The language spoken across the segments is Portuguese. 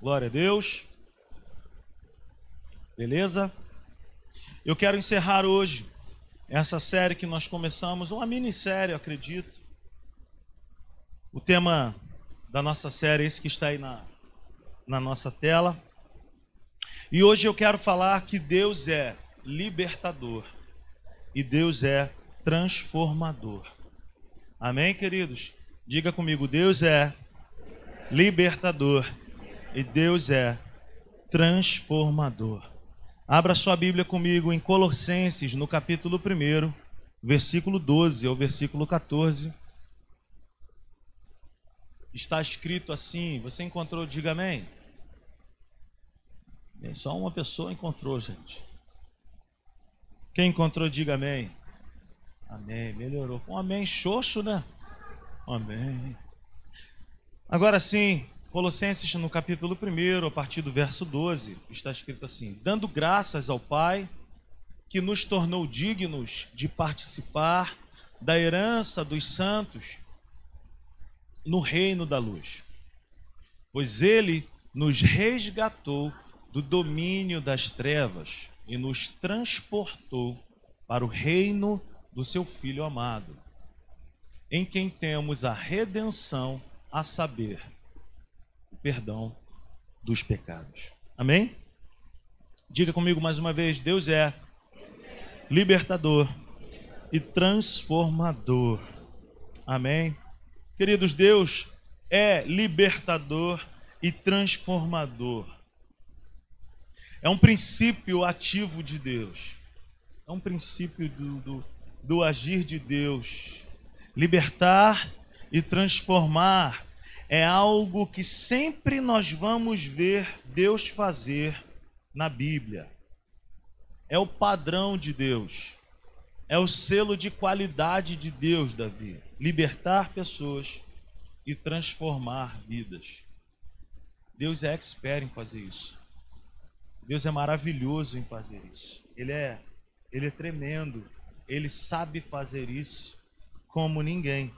Glória a Deus. Beleza? Eu quero encerrar hoje essa série que nós começamos, uma minissérie, acredito. O tema da nossa série, esse que está aí na, na nossa tela. E hoje eu quero falar que Deus é libertador e Deus é transformador. Amém, queridos? Diga comigo: Deus é libertador e Deus é transformador. Abra sua Bíblia comigo em Colossenses, no capítulo 1, versículo 12 ao versículo 14. Está escrito assim, você encontrou, diga amém. Bem, só uma pessoa encontrou, gente. Quem encontrou, diga amém. Amém, melhorou. Um amém xoxo, né? Amém. Agora sim, Colossenses no capítulo 1, a partir do verso 12, está escrito assim: Dando graças ao Pai, que nos tornou dignos de participar da herança dos santos no reino da luz. Pois ele nos resgatou do domínio das trevas e nos transportou para o reino do seu Filho amado, em quem temos a redenção, a saber, perdão dos pecados. Amém? Diga comigo mais uma vez: Deus é libertador e transformador. Amém? Queridos, Deus é libertador e transformador. É um princípio ativo de Deus. É um princípio do, do, do agir de Deus. Libertar e transformar é algo que sempre nós vamos ver Deus fazer na Bíblia. É o padrão de Deus. É o selo de qualidade de Deus, Davi. Libertar pessoas e transformar vidas. Deus é expert em fazer isso. Deus é maravilhoso em fazer isso. Ele é, ele é tremendo. Ele sabe fazer isso como ninguém.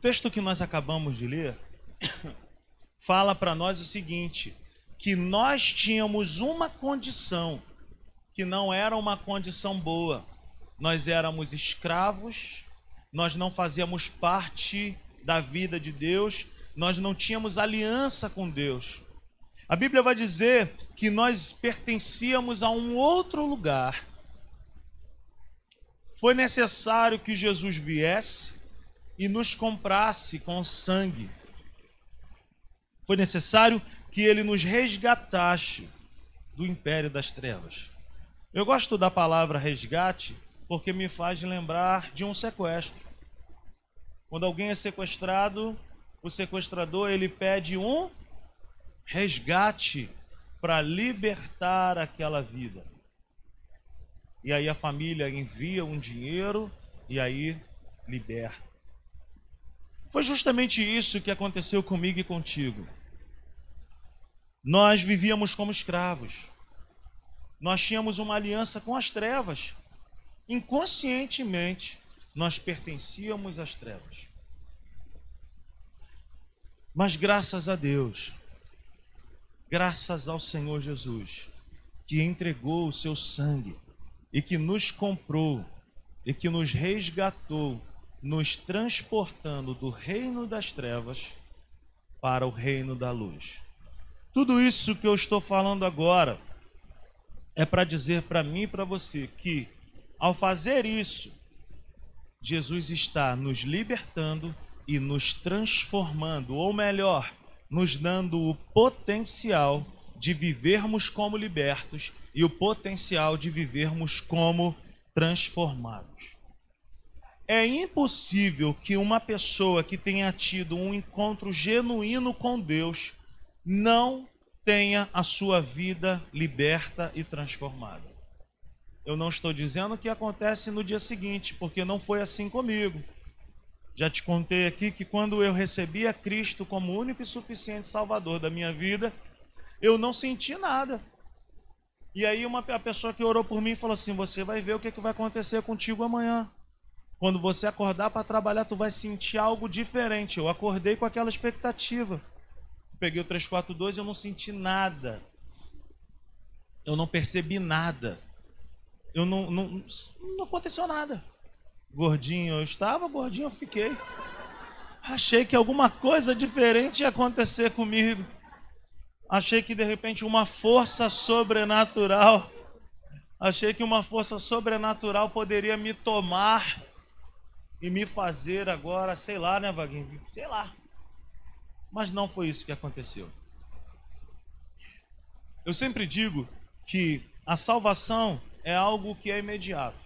Texto que nós acabamos de ler fala para nós o seguinte: que nós tínhamos uma condição que não era uma condição boa. Nós éramos escravos, nós não fazíamos parte da vida de Deus, nós não tínhamos aliança com Deus. A Bíblia vai dizer que nós pertencíamos a um outro lugar. Foi necessário que Jesus viesse, e nos comprasse com sangue. Foi necessário que ele nos resgatasse do império das trevas. Eu gosto da palavra resgate porque me faz lembrar de um sequestro. Quando alguém é sequestrado, o sequestrador ele pede um resgate para libertar aquela vida. E aí a família envia um dinheiro e aí liberta. Foi justamente isso que aconteceu comigo e contigo. Nós vivíamos como escravos. Nós tínhamos uma aliança com as trevas. Inconscientemente, nós pertencíamos às trevas. Mas graças a Deus, graças ao Senhor Jesus, que entregou o seu sangue e que nos comprou e que nos resgatou nos transportando do reino das trevas para o reino da luz. Tudo isso que eu estou falando agora é para dizer para mim e para você que, ao fazer isso, Jesus está nos libertando e nos transformando, ou melhor, nos dando o potencial de vivermos como libertos e o potencial de vivermos como transformados. É impossível que uma pessoa que tenha tido um encontro genuíno com Deus não tenha a sua vida liberta e transformada. Eu não estou dizendo que acontece no dia seguinte, porque não foi assim comigo. Já te contei aqui que quando eu recebi a Cristo como único e suficiente Salvador da minha vida, eu não senti nada. E aí uma a pessoa que orou por mim falou assim: "Você vai ver o que, que vai acontecer contigo amanhã". Quando você acordar para trabalhar, tu vai sentir algo diferente. Eu acordei com aquela expectativa. Peguei o 342 e eu não senti nada. Eu não percebi nada. Eu não, não, não aconteceu nada. Gordinho eu estava, gordinho eu fiquei. Achei que alguma coisa diferente ia acontecer comigo. Achei que de repente uma força sobrenatural, achei que uma força sobrenatural poderia me tomar e me fazer agora, sei lá, né, Vaguinho? Sei lá. Mas não foi isso que aconteceu. Eu sempre digo que a salvação é algo que é imediato.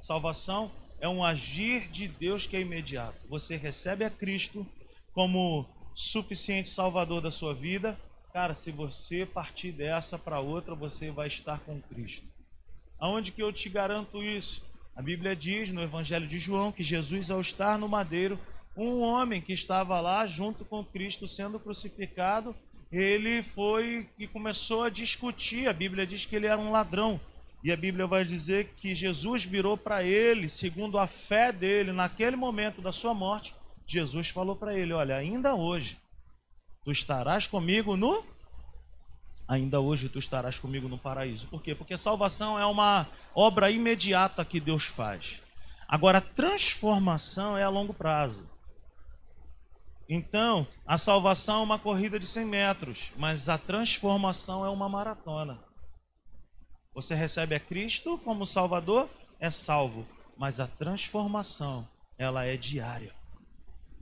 Salvação é um agir de Deus que é imediato. Você recebe a Cristo como suficiente salvador da sua vida. Cara, se você partir dessa para outra, você vai estar com Cristo. Aonde que eu te garanto isso? A Bíblia diz no Evangelho de João que Jesus, ao estar no madeiro, um homem que estava lá junto com Cristo sendo crucificado, ele foi e começou a discutir. A Bíblia diz que ele era um ladrão. E a Bíblia vai dizer que Jesus virou para ele, segundo a fé dele, naquele momento da sua morte, Jesus falou para ele: Olha, ainda hoje tu estarás comigo no. Ainda hoje tu estarás comigo no paraíso. Por quê? Porque salvação é uma obra imediata que Deus faz. Agora, transformação é a longo prazo. Então, a salvação é uma corrida de 100 metros, mas a transformação é uma maratona. Você recebe a Cristo como Salvador, é salvo, mas a transformação, ela é diária.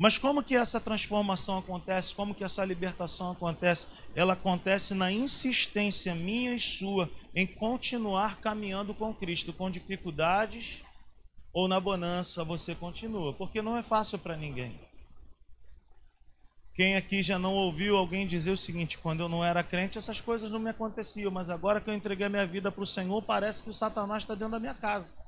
Mas como que essa transformação acontece? Como que essa libertação acontece? Ela acontece na insistência minha e sua em continuar caminhando com Cristo, com dificuldades ou na bonança você continua, porque não é fácil para ninguém. Quem aqui já não ouviu alguém dizer o seguinte: quando eu não era crente, essas coisas não me aconteciam, mas agora que eu entreguei minha vida para o Senhor, parece que o Satanás está dentro da minha casa.